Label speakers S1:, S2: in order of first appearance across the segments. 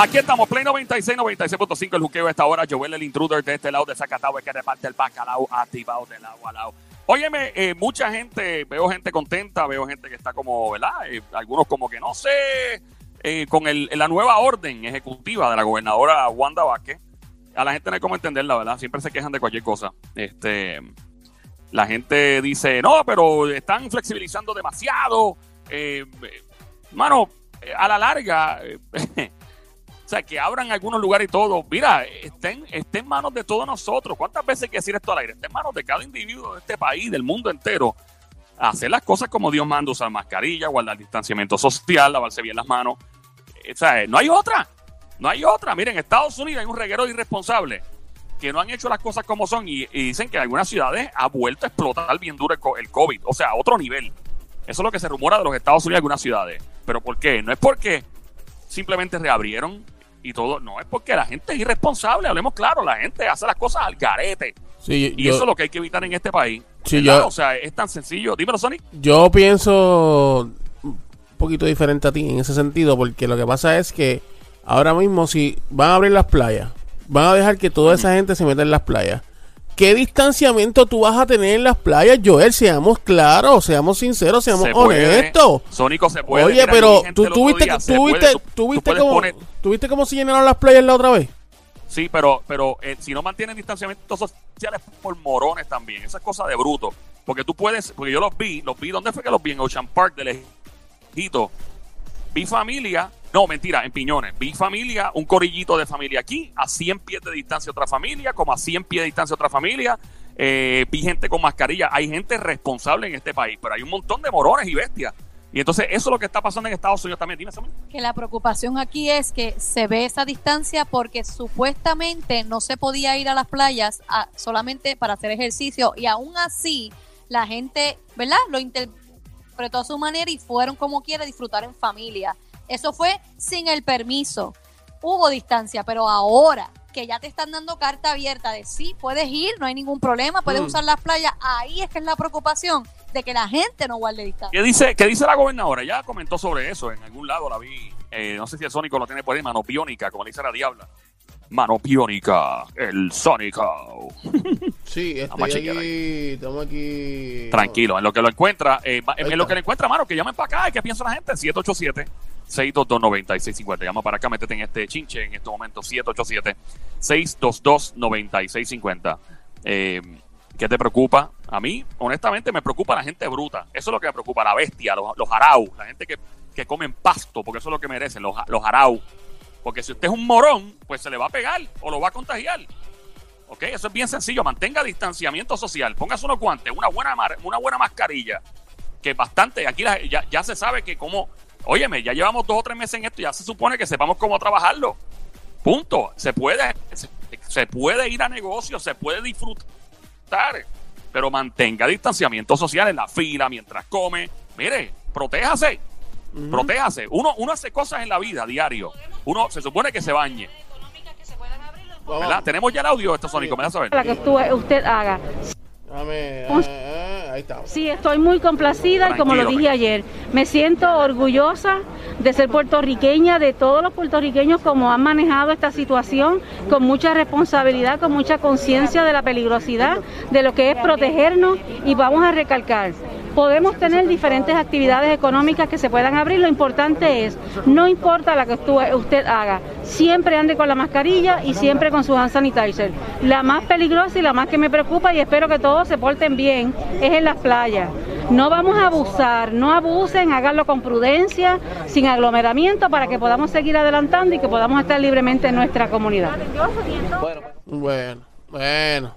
S1: Aquí estamos, Play 96, 96.5, el juqueo a esta hora. Joel, el intruder de este lado de Zacatau, que reparte el bacalao activado de lado a lado. Óyeme, eh, mucha gente, veo gente contenta, veo gente que está como, ¿verdad? Eh, algunos como que no sé, eh, con el, la nueva orden ejecutiva de la gobernadora Wanda Vázquez. A la gente no hay cómo entenderla, ¿verdad? Siempre se quejan de cualquier cosa. Este, la gente dice, no, pero están flexibilizando demasiado. Mano, a la larga, o sea, que abran algunos lugares y todo. Mira, estén, estén en manos de todos nosotros. ¿Cuántas veces hay que decir esto al aire? Está en manos de cada individuo de este país, del mundo entero. Hacer las cosas como Dios manda, usar mascarilla, guardar distanciamiento social, lavarse bien las manos. O sea, no hay otra. No hay otra. Miren, en Estados Unidos hay un reguero de irresponsables que no han hecho las cosas como son y, dicen que en algunas ciudades ha vuelto a explotar bien duro el COVID. O sea, a otro nivel. Eso es lo que se rumora de los Estados Unidos en algunas ciudades. ¿Pero por qué? No es porque simplemente reabrieron y todo. No, es porque la gente es irresponsable. Hablemos claro, la gente hace las cosas al garete.
S2: Sí,
S1: Y
S2: yo,
S1: eso es lo que hay que evitar en este país.
S2: Sí, yo-
S1: O sea, es tan sencillo. Dímelo, Sonic.
S2: yo pienso un poquito diferente a ti en ese sentido, porque lo que pasa es que ahora mismo si van a abrir las playas, van a dejar que toda esa gente se meta en las playas. ¿Qué distanciamiento tú vas a tener en las playas, Joel? Seamos claros, seamos sinceros, seamos
S1: Se
S2: honestos.
S1: Sónico se puede.
S2: Oye,
S1: Mira,
S2: pero tú, tú viste,
S1: día,
S2: tú viste,
S1: Tú-
S2: tú viste cómo,
S1: poner-
S2: tú viste cómo se llenaron las playas la otra vez.
S1: Sí, pero, pero eh, si no mantienen distanciamiento social es por morones también. Esa es cosa de bruto. Porque tú puedes, porque yo los vi, los vi, ¿dónde fue que los vi? En Ocean Park de lejito. Vi familia, no, mentira, en Piñones. Vi familia, un corillito de familia aquí, a 100 pies de distancia otra familia, como a 100 pies de distancia otra familia. Eh, vi gente con mascarilla. Hay gente responsable en este país, pero hay un montón de morones y bestias. Y entonces eso es lo que está pasando en Estados Unidos también. Dime, Samuel.
S3: Que la preocupación aquí es que se ve esa distancia porque supuestamente no se podía ir a las playas a- solamente para hacer ejercicio y aún así la gente, ¿verdad? Lo interpretó a su manera y fueron como quiera disfrutar en familia. Eso fue sin el permiso. Hubo distancia, pero ahora que ya te están dando carta abierta de sí, puedes ir, no hay ningún problema, puedes
S2: Mm.
S3: usar las playas, ahí es que es la preocupación de que la gente no guarde distancia.
S1: ¿Qué dice, ¿Qué dice la gobernadora? Ya comentó sobre eso. En algún lado la vi. eh, no sé si el Sónico lo tiene por ahí. Mano biónica, como le dice la diabla. Mano biónica, el Sónico.
S2: Sí,
S1: chequear
S2: aquí, estamos aquí.
S1: Tranquilo, en lo que lo encuentra, eh, en, lo que lo encuentra, mano, que llamen para acá. ¿Y qué piensa la gente? 787-622-9650. Llama para acá, métete en este chinche en este momento. 787-622-9650. Eh, ¿Qué te preocupa? A mí, honestamente, me preocupa la gente bruta. Eso es lo que me preocupa, la bestia, los, los arau, la gente que, que comen pasto, porque eso es lo que merecen, los, los arau. Porque si usted es un morón, pues se le va a pegar o lo va a contagiar. ¿Ok? Eso es bien sencillo. Mantenga distanciamiento social. Póngase unos guantes, una buena, una buena mascarilla. Que bastante. Aquí la- ya, ya se sabe que como. Óyeme, ya llevamos dos o tres meses en esto. Ya se supone que sepamos cómo trabajarlo. Punto. Se puede, se, se puede ir a negocios, se puede disfrutar. Pero mantenga distanciamiento social en la fila mientras come. Mire, protéjase. Protéjase. Uno, uno hace cosas en la vida diario. Uno se supone que se bañe. ¿Verdad? Tenemos ya el audio de esto, Sónico. Me da saber.
S4: la que usted haga.
S2: Dame, ah, ah, ahí está.
S4: Sí, estoy muy complacida y como lo dije ayer, me siento orgullosa de ser puertorriqueña, de todos los puertorriqueños como han manejado esta situación con mucha responsabilidad, con mucha conciencia de la peligrosidad, de lo que es protegernos y vamos a recalcar. Podemos tener diferentes actividades económicas que se puedan abrir, lo importante es, no importa la que usted haga, siempre ande con la mascarilla y siempre con su hand sanitizer. La más peligrosa y la más que me preocupa y espero que todos se porten bien es en las playas. No vamos a abusar, no abusen, háganlo con prudencia, sin aglomeramiento para que podamos seguir adelantando y que podamos estar libremente en nuestra comunidad.
S2: Bueno, bueno,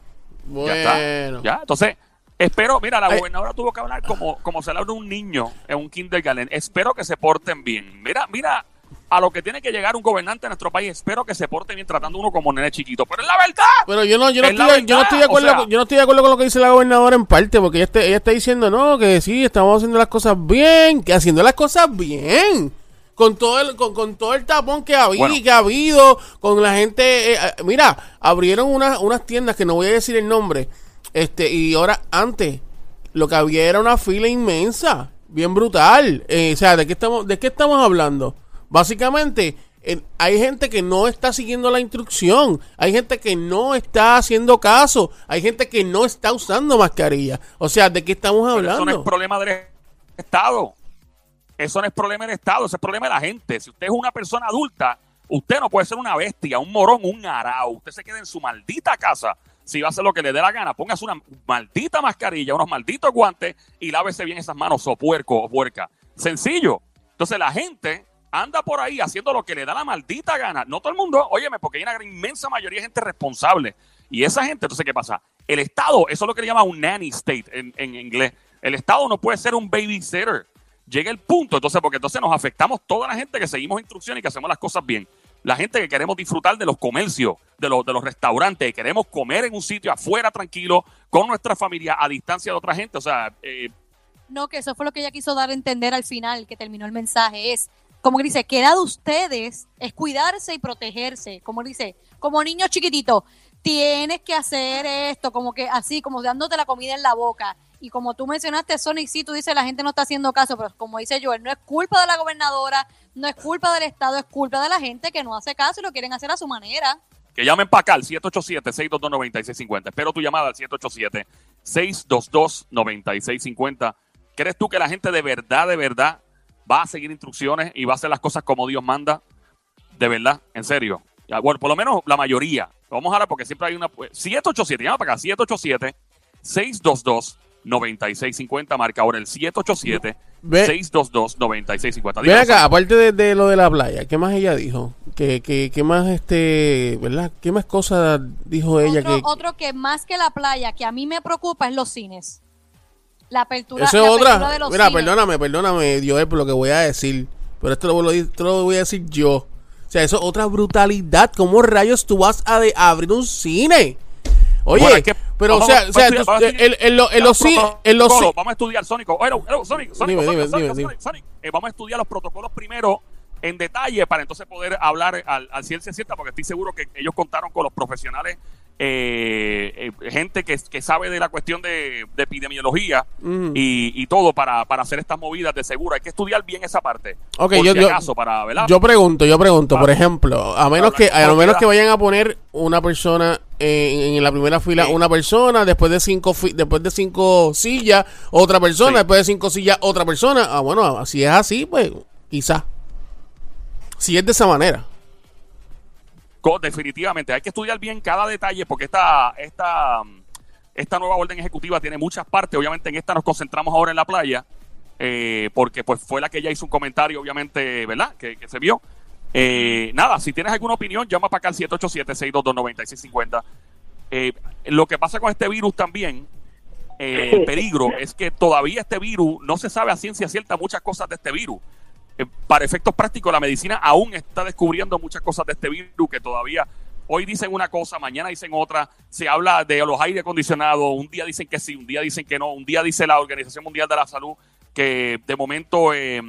S1: Ya está.
S2: bueno.
S1: Ya, entonces, espero, mira, la
S2: Ay.
S1: gobernadora tuvo que hablar como, como se le habla un niño en un kindergarten. Espero que se porten bien. Mira, mira a lo que tiene que llegar un gobernante de nuestro país. Espero que se porte bien tratando uno como nene chiquito. Pero es la verdad.
S2: Pero yo no, yo no,
S1: Es
S2: estoy, yo no estoy de acuerdo,
S1: o sea-
S2: con- yo no estoy de acuerdo con lo que dice la gobernadora en parte, porque ella está, ella está diciendo no, que sí, estamos haciendo las cosas bien, que haciendo las cosas bien. Con todo el, con, con todo el tapón que ha habido,
S1: Bueno.
S2: que ha habido, con la gente, eh, mira, abrieron unas, unas tiendas que no voy a decir el nombre, este, y ahora antes, lo que había era una fila inmensa, bien brutal. Eh, o sea, ¿de qué estamos, de qué estamos hablando? Básicamente, en- hay gente que no está siguiendo la instrucción, hay gente que no está haciendo caso, hay gente que no está usando mascarilla. O sea, ¿de qué estamos
S1: Pero
S2: hablando?
S1: eso no es problema del Estado. Eso no es problema del Estado, eso es problema de la gente. Si usted es una persona adulta, usted no puede ser una bestia, un morón, un arao. Usted se queda en su maldita casa. Si va a hacer lo que le dé la gana, póngase una maldita mascarilla, unos malditos guantes y lávese bien esas manos, o puerco o puerca. Sencillo. Entonces la gente anda por ahí haciendo lo que le da la maldita gana. No todo el mundo, óyeme, porque hay una gran- inmensa mayoría de gente responsable. Y esa gente, entonces, ¿qué pasa? El Estado, eso es lo que le llama un nanny state en, en inglés. El Estado no puede ser un babysitter. Llega el punto, entonces, porque entonces nos afectamos toda la gente que seguimos instrucciones y que hacemos las cosas bien. La gente que queremos disfrutar de los comercios, de los, de los restaurantes, que queremos comer en un sitio afuera tranquilo, con nuestra familia, a distancia de otra gente. O sea, eh,
S3: No, que eso fue lo que ella quiso dar a entender al final, que terminó el mensaje. Es, como que dice, queda de ustedes es cuidarse y protegerse. Como dice, como niño chiquitito, tienes que hacer esto, como que así, como dándote la comida en la boca. Y como tú mencionaste, Sonic, sí, tú dices, la gente no está haciendo caso, pero como dice Joel, no es culpa de la gobernadora, no es culpa del Estado, es culpa de la gente que no hace caso y lo quieren hacer a su manera.
S1: Que llamen para acá al 787-622-9650. Espero tu llamada al 787-622-9650. ¿Crees tú que la gente de verdad, de verdad, va a seguir instrucciones y va a hacer las cosas como Dios manda? De verdad, en serio. Bueno, por lo menos la mayoría. Vamos ahora porque siempre hay una... pues, 787, llama para acá, 787-622-9650. Marca ahora el 787-622-9650.
S2: Ven acá, aparte de, de lo de la playa, ¿qué más ella dijo? ¿Qué, qué, qué más, este, verdad? ¿Qué más cosas dijo ella
S3: otro,
S2: que...
S3: otro que más que la playa, que a mí me preocupa es los cines. La apertura,
S2: Eso
S3: la
S2: es
S3: apertura
S2: otra.
S3: de los
S2: Mira,
S3: cines.
S2: perdóname, perdóname, Joel, por lo que voy a decir. Pero esto lo, lo- esto lo voy a decir yo. O sea, eso es otra brutalidad. ¿Cómo rayos tú vas a de- abrir un cine? Oye,
S1: Bueno, que
S2: pero
S1: vamos-
S2: o sea, o sea
S1: estudiar-
S2: tú- en, en lo- en los ci- en los ci-
S1: Vamos a estudiar, Sónico. Sónico. Eh, vamos a estudiar los protocolos primero en detalle para entonces poder hablar al, al ciencia cierta, porque estoy seguro que ellos contaron con los profesionales, eh, eh, gente que, que sabe de la cuestión de, de epidemiología y, y todo para, para hacer estas movidas de seguro. Hay que estudiar bien esa parte.
S2: Ok,
S1: por
S2: yo-
S1: si
S2: yo-
S1: acaso, para, ¿verdad?
S2: Yo pregunto, yo pregunto, por ejemplo, a menos que a menos que vayan a poner una persona en, en la primera fila,
S1: Sí.
S2: una persona, después de cinco fi- después de cinco sillas, otra persona,
S1: Sí.
S2: después de cinco sillas, otra persona. Ah, bueno, si es así, pues quizás. Si es de esa manera.
S1: Definitivamente, hay que estudiar bien cada detalle porque esta, esta, esta nueva orden ejecutiva tiene muchas partes. Obviamente en esta nos concentramos ahora en la playa, eh, porque pues fue la que ella hizo un comentario, obviamente, ¿verdad? Que, que se vio. Eh, nada, si tienes alguna opinión, llama para acá al 787-622-9650. Eh, lo que pasa con este virus también, eh, el peligro, es que todavía este virus no se sabe a ciencia cierta muchas cosas de este virus. Eh, para efectos prácticos, la medicina aún está descubriendo muchas cosas de este virus que todavía hoy dicen una cosa, mañana dicen otra. Se habla de los aire acondicionados, un día dicen que sí, un día dicen que no, un día dice la Organización Mundial de la Salud que de momento eh,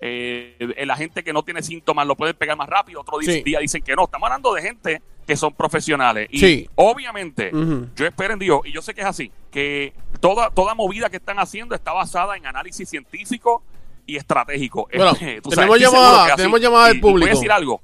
S1: eh, la gente que no tiene síntomas lo puede pegar más rápido, otro
S2: Sí.
S1: día dicen que no. Estamos hablando de gente que son profesionales. Y
S2: Sí.
S1: obviamente, yo espero en Dios, y yo sé que es así, que toda, toda movida que están haciendo está basada en análisis científico y estratégico.
S2: Bueno, tenemos llamada- tenemos llamada del
S1: Y- y Voy
S2: público.
S1: a decir algo.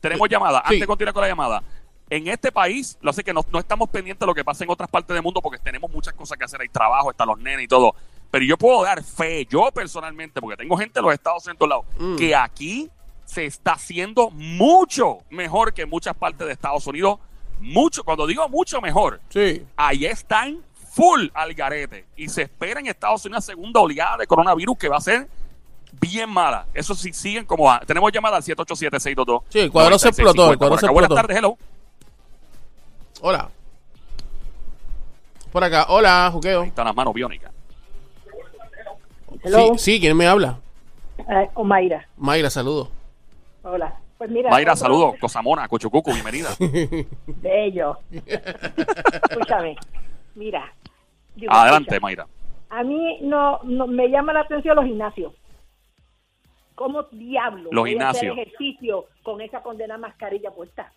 S1: Tenemos llamada.
S2: Sí.
S1: Antes de continuar con la llamada. En este país, lo sé que no, no estamos pendientes de lo que pasa en otras partes del mundo porque tenemos muchas cosas que hacer. Hay trabajo, están los nenes y todo. Pero yo puedo dar fe, yo personalmente, porque tengo gente en los Estados Unidos lados,
S2: Mm.
S1: que aquí se está haciendo mucho mejor que en muchas partes de Estados Unidos. Mucho, cuando digo mucho mejor,
S2: Sí.
S1: ahí están full al garete. Y se espera en Estados Unidos una segunda oleada de coronavirus que va a ser bien mala. Eso sí siguen como. Tenemos llamada al 787-622.
S2: Sí, el cuadro se explotó, el cuadro se
S1: Buenas
S2: explotó.
S1: tardes, hello.
S2: Hola. Por acá, hola,
S1: Ahí
S2: juqueo.
S1: están las manos biónicas.
S2: Sí,
S5: Hello.
S2: sí, ¿quién me habla?
S5: Eh, Omaira.
S2: Mayra, saludo.
S5: Hola. Pues mira.
S1: Mayra,
S5: otro-
S1: saludos. Cosamona, Cochucucu, bienvenida.
S5: Bello. Escúchame. Mira. digo,
S1: Adelante,
S5: escucha,
S1: Mayra.
S5: A mí no, no me llama la atención los gimnasios. ¿Cómo diablo
S1: Los
S5: voy a hacer
S1: gimnasios.
S5: ejercicio con esa condena mascarilla puesta?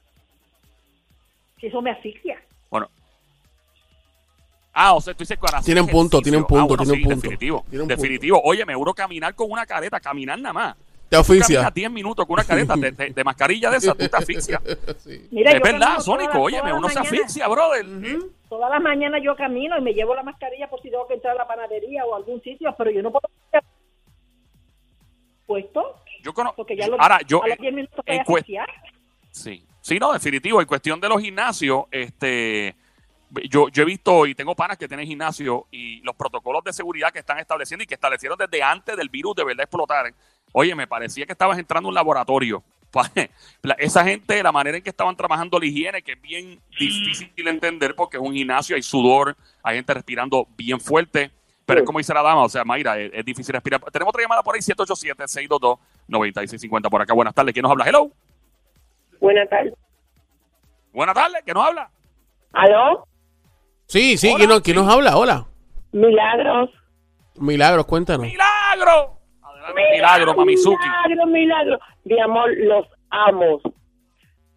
S5: Si eso me asfixia.
S1: Ah, o sea, tú dices que ahora
S2: Tienen punto, tienen punto,
S1: Ah, bueno,
S2: tienen
S1: sí,
S2: punto.
S1: Definitivo.
S2: Tienen punto.
S1: definitivo. Oye, me uno caminar con una careta, caminar nada más.
S2: Te
S1: caminas 10 minutos con una careta de, de- de mascarilla de esa, tú te asfixias.
S5: Mira,
S1: es
S5: yo
S1: verdad, Sónico,
S5: todas
S1: uno
S5: las
S1: se asfixia, brother.
S5: Todas las mañanas yo camino y me llevo la mascarilla por si tengo que entrar a la panadería o a algún sitio, pero yo no puedo puesto
S1: Yo conozco.
S5: porque ya los,
S1: Ahora, yo.
S5: a los
S1: eh,
S5: 10 minutos
S1: en
S5: estoy
S1: cuest-
S5: asfixiada.
S1: Sí, sí, no, definitivo. En cuestión de los gimnasios, este, yo, yo he visto y tengo panas que tienen gimnasio y los protocolos de seguridad que están estableciendo y que establecieron desde antes del virus de verdad explotar. Oye, me parecía que estabas entrando a un laboratorio. Esa gente, la manera en que estaban trabajando la higiene, que es bien difícil de entender porque es un gimnasio, hay sudor, hay gente respirando bien fuerte. Pero es como dice la dama, o sea, Mayra, es, es difícil respirar. Tenemos otra llamada por ahí, 787-622-9650 por acá. Buenas tardes, ¿quién nos habla? Hello.
S6: Buenas tardes.
S1: Buenas tardes, ¿quién nos habla?
S6: ¿Aló?
S2: Sí, sí. ¿quién nos, quién nos habla? Hola.
S6: Milagros.
S2: Milagros, cuéntanos.
S1: ¡Milagro! Adelante, milagro, Mamizuki.
S6: Milagro, milagro. Mi amor, los amo.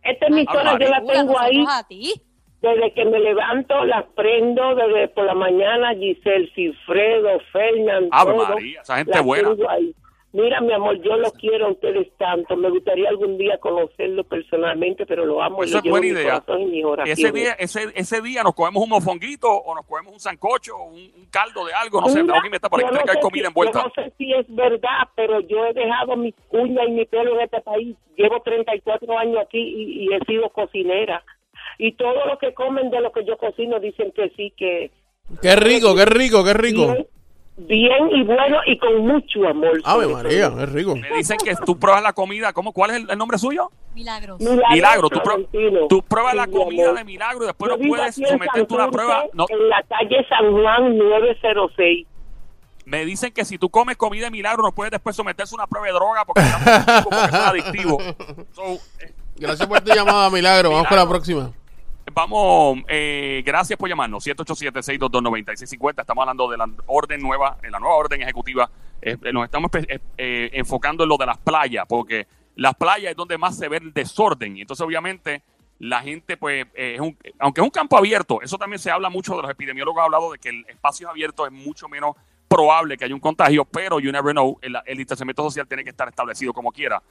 S6: Esta emisora yo la tengo ahí
S3: nosotros a ti.
S6: desde que me levanto, las prendo desde por la mañana. Giselle Cifredo, Fernan,
S1: Ave María, esa gente buena.
S6: tengo ahí. Mira, mi amor, yo los quiero a ustedes tanto. Me gustaría algún día conocerlos personalmente, pero lo amo.
S1: Eso
S6: lo
S1: es buena
S6: en mi
S1: idea. Ese día, ese, ese día nos comemos un mofonguito o nos comemos un sancocho o un, un caldo de algo, no sé,
S6: Mira,
S1: por ahí,
S6: yo
S1: tiene
S6: no
S1: comida
S6: si-
S1: envuelta.
S6: Yo no sé si es verdad, pero yo he dejado mi uña y mi pelo en este país. Llevo 34 años aquí y, y he sido cocinera. Y todo lo que comen de lo que yo cocino dicen que sí, que
S2: Qué rico, qué rico, qué rico.
S6: Bien y bueno y con mucho amor.
S2: Ave María,
S6: todo.
S2: qué rico.
S1: Me dicen que tú pruebas la comida, ¿cómo, ¿cuál es el, el nombre suyo?
S3: Milagros.
S1: Milagro, tú, tú pruebas la comida
S6: amor.
S1: de milagro y después
S6: Yo
S1: no
S6: vivo
S1: puedes someterte a una prueba. No,
S6: En la calle San Juan 906.
S1: me dicen que si tú comes comida de milagro no puedes después someterse a una prueba de droga porque, porque es adictivo. So, eh,
S2: Gracias por tu llamada, Milagro. Vamos con la próxima.
S1: Vamos, eh, gracias por llamarnos. 787-622-9650. Estamos hablando de la orden nueva, en la nueva orden ejecutiva. Eh, eh, nos estamos eh, enfocando en lo de las playas, porque las playas es donde más se ve el desorden. Y entonces, obviamente, la gente, pues, es un- aunque es un campo abierto, eso también se habla mucho de los epidemiólogos, han hablado de que el espacio abierto es mucho menos probable que haya un contagio, pero you never know, el, distanciamiento social tiene que estar establecido como quiera.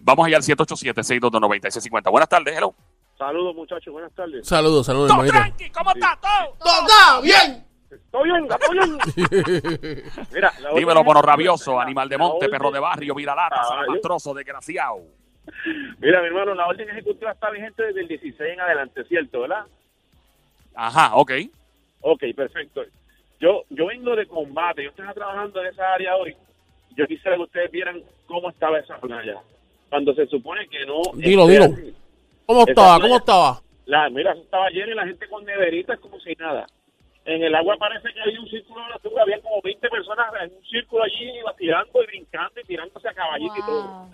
S1: Vamos allá al 787-622-9650. Buenas tardes, hello.
S7: Saludos muchachos, buenas tardes.
S2: Saludos, saludos, hermanito.
S1: tranqui, ¿cómo está todo?
S2: ¡Todo bien!
S7: ¿Todo bien? ¿Todo bien? Mira, la orden
S1: Dímelo, mono rabioso, animal de monte, perro de barrio, mira lata,
S7: Caballo.
S1: salamastroso, desgraciado.
S7: Mira, mi hermano, la orden ejecutiva está vigente desde el 16 en adelante, ¿cierto, verdad?
S1: Ajá, ok.
S7: Ok, perfecto. Yo yo vengo de combate, yo estaba trabajando en esa área hoy. Yo quisiera que ustedes vieran cómo estaba esa playa. Cuando se supone que no...
S2: Dilo, dilo.
S7: así.
S2: ¿Cómo
S7: Esa
S2: estaba?
S7: playa-
S2: ¿Cómo estaba?
S7: La, mira, eso estaba lleno y la gente con neveritas como si nada. En el agua parece que había un círculo de basura, había como 20 personas en un círculo allí iba tirando y brincando y tirándose a caballito y todo.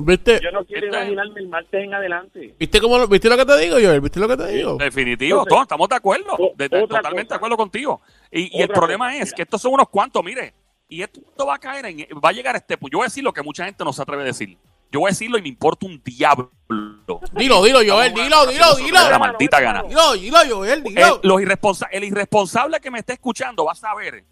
S2: ¿Viste?
S7: Yo no quiero imaginarme el martes en adelante.
S2: ¿Viste, cómo, lo- ¿Viste lo que te digo, Joel? ¿Viste lo que te digo?
S1: Definitivo,
S7: Entonces,
S1: todos estamos de acuerdo.
S7: o-
S1: de- de-
S7: otra
S1: totalmente
S7: cosa.
S1: de acuerdo contigo. Y, y el problema
S7: cosa,
S1: es
S7: mira.
S1: que estos son unos cuantos, mire. Y esto va a caer en. Va a llegar a este. pu- Yo voy a decir lo que mucha gente no se atreve a decir. Yo voy a decirlo y me importa un diablo.
S2: Dilo, dilo, Joel, dilo, dilo, dilo.
S1: De la maldita gana.
S2: Dilo, dilo, Joel,
S1: El,
S2: dilo.
S1: los irresponsa- el irresponsable que me esté escuchando va a saber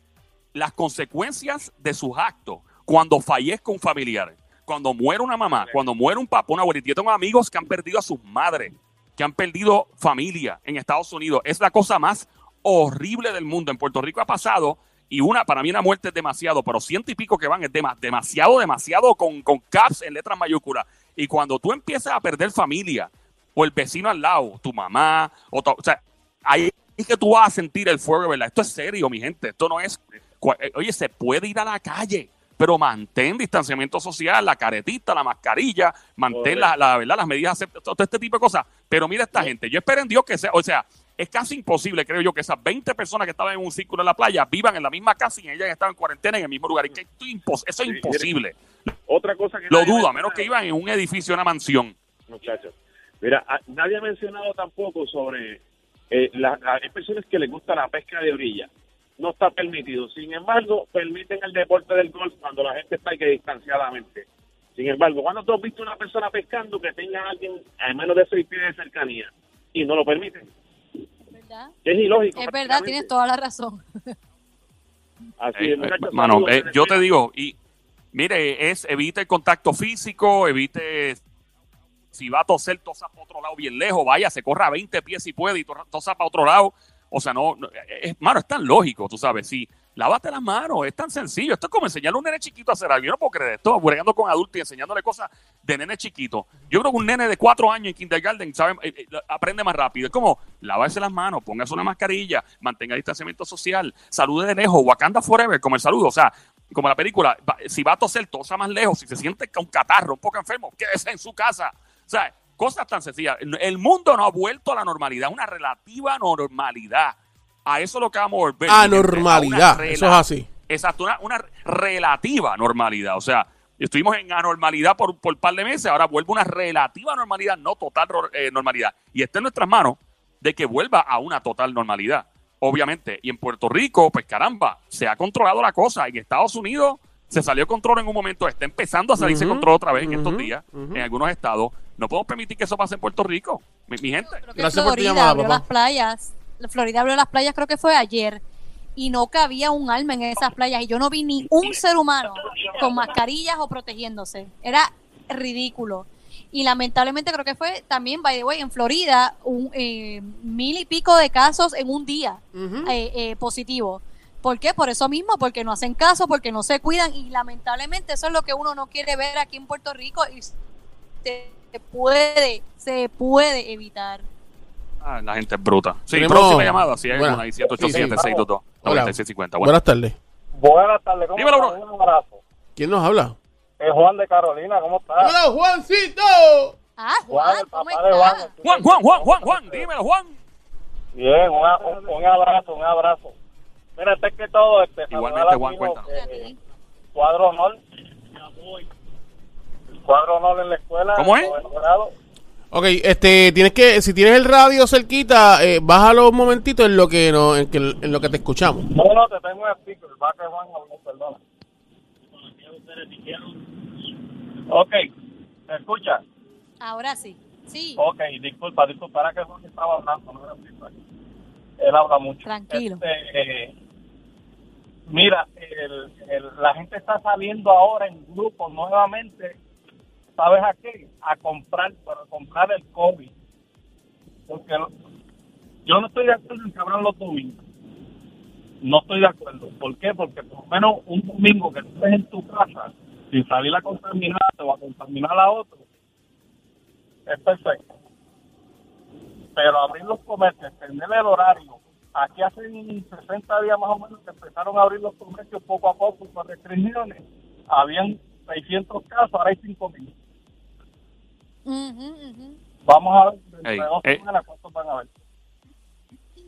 S1: las consecuencias de sus actos cuando fallezca un familiar, cuando muere una mamá, cuando muere un papá, una abuelita. Yo tengo amigos que han perdido a sus madres, que han perdido familia en Estados Unidos. Es la cosa más horrible del mundo. En Puerto Rico ha pasado y una, para mí una muerte es demasiado, pero ciento y pico que van es dema- demasiado, demasiado con, con caps en letras mayúsculas. Y cuando tú empiezas a perder familia, o el vecino al lado, tu mamá, o, sea, ahí es que tú vas a sentir el fuego, ¿verdad? Esto es serio, mi gente. Esto no es. eh, Oye, se puede ir a la calle, pero mantén distanciamiento social, la caretita, la mascarilla, mantén la, la, ¿verdad? las medidas, todo este tipo de cosas. Pero mira esta gente, yo espero en Dios que sea, o sea, es casi imposible, creo yo, que esas 20 personas que estaban en un círculo en la playa vivan en la misma casa y ellas estaban en cuarentena en el mismo lugar. Es que esto es impos- eso es
S7: Sí,
S1: imposible.
S7: Otra cosa que
S1: Lo dudo, a menos que iban en un edificio, una mansión.
S7: Muchachos, mira, a- nadie ha mencionado tampoco sobre eh, la- la- hay personas que les gusta la pesca de orilla. No está permitido. Sin embargo, permiten el deporte del golf cuando la gente está ahí que distanciadamente. Sin embargo, cuando tú has visto una persona pescando que tenga a alguien a menos de seis pies de cercanía y no lo permiten?
S3: ¿Verdad?
S7: Es ilógico.
S3: Es verdad, tienes toda la razón.
S7: Así
S1: Eh,
S7: es,
S1: eh, mano, eh, yo te digo, y Mire, es evite el contacto físico, evite si va a toser, tosa para otro lado bien lejos, vaya, se corra a 20 pies si puede y to- tosa para otro lado. O sea, no, no, es, mano, es tan lógico, tú sabes, sí. Lávate las manos, es tan sencillo. Esto es como enseñarle a un nene chiquito a hacer algo. Yo no puedo creer esto, bregando con adultos y enseñándole cosas de nene chiquito. Yo creo que un nene de cuatro años en kindergarten sabe, eh, eh, aprende más rápido. Es como, lávese las manos, póngase una mascarilla, mantenga distanciamiento social, salude de lejos, Wakanda Forever, como el saludo. O sea, como la película, si va a toser, tosa más lejos. Si se siente con catarro, un poco enfermo, quédese en su casa. O sea, cosas tan sencillas. El mundo no ha vuelto a la normalidad, una relativa normalidad. A eso es lo que vamos a volver. gente, a rela-
S2: eso es así.
S1: Exacto, una, una relativa normalidad. O sea, estuvimos en anormalidad por por un par de meses, ahora vuelve una relativa normalidad, no total eh, normalidad. Y está en nuestras manos de que vuelva a una total normalidad, obviamente. Y en Puerto Rico, pues caramba, se ha controlado la cosa. En Estados Unidos se salió control en un momento, está empezando a salirse control otra vez en estos días, en algunos estados. No podemos permitir que eso pase en Puerto Rico, mi, mi gente.
S2: Gracias por tu
S3: Florida
S2: llamada,
S3: abrió
S2: papá.
S3: las playas. Florida abrió las playas, creo que fue ayer. Y no cabía un alma en esas playas. Y yo no vi ni un ser humano con mascarillas o protegiéndose. Era ridículo. Y lamentablemente creo que fue también, by the way, en Florida, un eh, mil y pico de casos en un día eh, eh, positivo. ¿Por qué? Por eso mismo, porque no hacen caso, porque no se cuidan y lamentablemente eso es lo que uno no quiere ver aquí en Puerto Rico y se puede, se puede evitar.
S1: Ah, la gente es bruta. Sí,
S2: Tenemos-
S1: próxima llamada, si hay
S2: Buena.
S1: alguna, ahí 787-622-9650.
S2: Hola.
S1: Bueno.
S2: Buenas tardes.
S8: Buenas tardes, ¿cómo
S1: Dímelo,
S8: estás? Un abrazo.
S2: ¿Quién nos habla?
S8: Es Juan de Carolina, ¿cómo estás?
S2: ¡Hola, Juancito!
S3: Ah,
S8: Juan,
S3: Juan,
S8: el
S3: ¿cómo
S8: papá de Juan.
S3: estás?
S1: Juan, Juan, Juan, Juan, Juan, dímelo, Juan.
S8: Bien, un, a- un, un abrazo, un abrazo. Mira, antes que todo, este,
S1: Igualmente,
S8: saludar a
S1: Juan,
S8: hijo,
S1: cuéntanos.
S8: que Cuadro honor. Cuadro honor en la escuela.
S1: ¿Cómo es?
S8: noveno grado.
S2: Ok, este, tienes que, si tienes el radio cerquita, eh, bájalo un momentito en lo que, no, en, que, en lo que te escuchamos.
S8: No, no, te tengo en speaker, va que Juan habló, perdona. Ok, ¿me escucha?
S3: Ahora sí. Sí.
S8: Ok, disculpa, disculpa, era que Juan estaba hablando, no era. Él habla mucho.
S3: Tranquilo.
S8: Este, eh, mira, el, el- la gente está saliendo ahora en grupos nuevamente, ¿sabes a qué? A comprar, para comprar el COVID. Porque yo no estoy de acuerdo en que abran los domingos. No estoy de acuerdo. ¿Por qué? Porque por lo menos un domingo que tú estés en tu casa, sin salir a contaminarte o a contaminar a otro, es perfecto. Pero abrir los comercios, extender el horario. Aquí hace 60 días más o menos que empezaron a abrir los comercios poco a poco con restricciones. Habían 600 casos, ahora hay 5.000. Vamos a ver dentro
S1: Ey,
S8: de dos
S1: ey.
S8: semanas cuántos van a ver.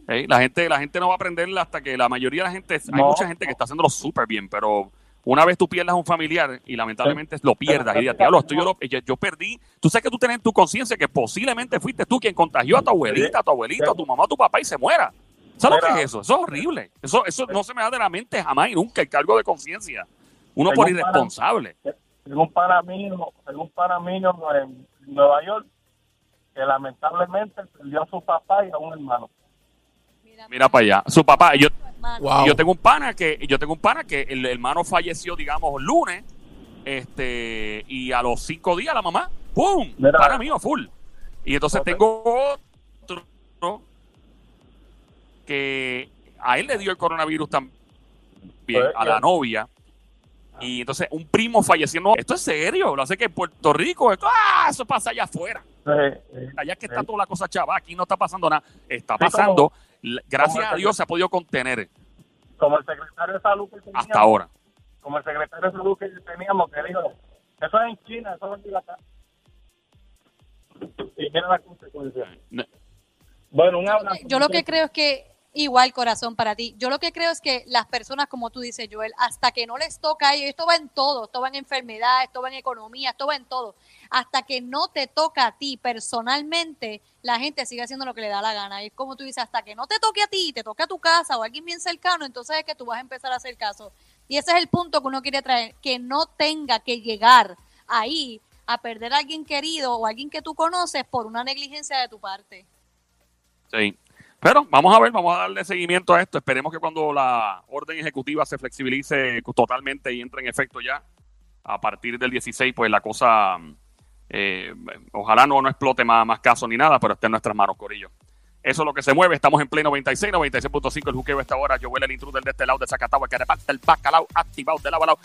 S1: Ey, la gente la gente no va a aprender hasta que la mayoría de la gente, hay mucha gente que está haciéndolo súper bien, pero una vez tú pierdas a un familiar y lamentablemente lo pierdas y digas, diablo, esto yo, lo- yo, yo perdí, tú sabes que tú tienes en tu conciencia que posiblemente fuiste tú quien contagió a tu abuelita, a tu abuelito, a tu mamá, a tu papá y se muera. ¿Sabes lo que es eso? Eso es horrible. Eso, eso no se me da de la mente jamás y nunca el cargo de conciencia. Uno por
S8: pana-
S1: irresponsable.
S8: Tengo un pana mío, tengo un pana mío en Nueva York que lamentablemente perdió a su papá y a un hermano.
S1: Mira para allá. Su papá, yo.
S2: Wow.
S1: Yo tengo un pana que yo tengo un pana que el hermano falleció, digamos, lunes, este, y a los cinco días la mamá, ¡pum!
S8: Mira.
S1: Pana mío, full. Y entonces tengo otro que a él le dio el coronavirus también,
S8: Pues,
S1: a la
S8: bien.
S1: novia. Y entonces un primo falleció. No, esto es serio. Lo hace que en Puerto Rico, esto, ¡ah! eso pasa allá afuera.
S8: Eh, eh,
S1: Allá es que está
S8: eh,
S1: toda la cosa chava. Aquí no está pasando nada. Está
S8: Sí, como-
S1: pasando. Gracias
S8: como
S1: a Dios se ha podido contener
S8: como el secretario de salud que teníamos,
S1: hasta ahora.
S8: como el secretario de salud que teníamos que dijo, eso es en China, eso es en acá. Y mira las consecuencias.
S1: No-
S8: Bueno, un abrazo.
S3: Yo lo que creo es que, igual corazón para ti, yo lo que creo es que las personas, como tú dices, Joel, hasta que no les toca a ellos, esto va en todo, esto va en enfermedad, esto va en economía, esto va en todo, hasta que no te toca a ti personalmente, la gente sigue haciendo lo que le da la gana. Y es como tú dices, hasta que no te toque a ti, te toque a tu casa o a alguien bien cercano, entonces es que tú vas a empezar a hacer caso. Y ese es el punto que uno quiere traer, que no tenga que llegar ahí a perder a alguien querido o alguien que tú conoces por una negligencia de tu parte.
S1: Sí. Pero vamos a ver, vamos a darle seguimiento a esto. Esperemos que cuando la orden ejecutiva se flexibilice totalmente y entre en efecto ya, a partir del 16, pues la cosa, eh, ojalá no, no explote más, casos ni nada, pero esté en nuestras manos, Corillo. Eso es lo que se mueve. Estamos en Play 96, 96.5. El juqueo esta hora. Yo huele el intruder de este lado de Zacatau, que reparte el bacalao activado de lado a lado.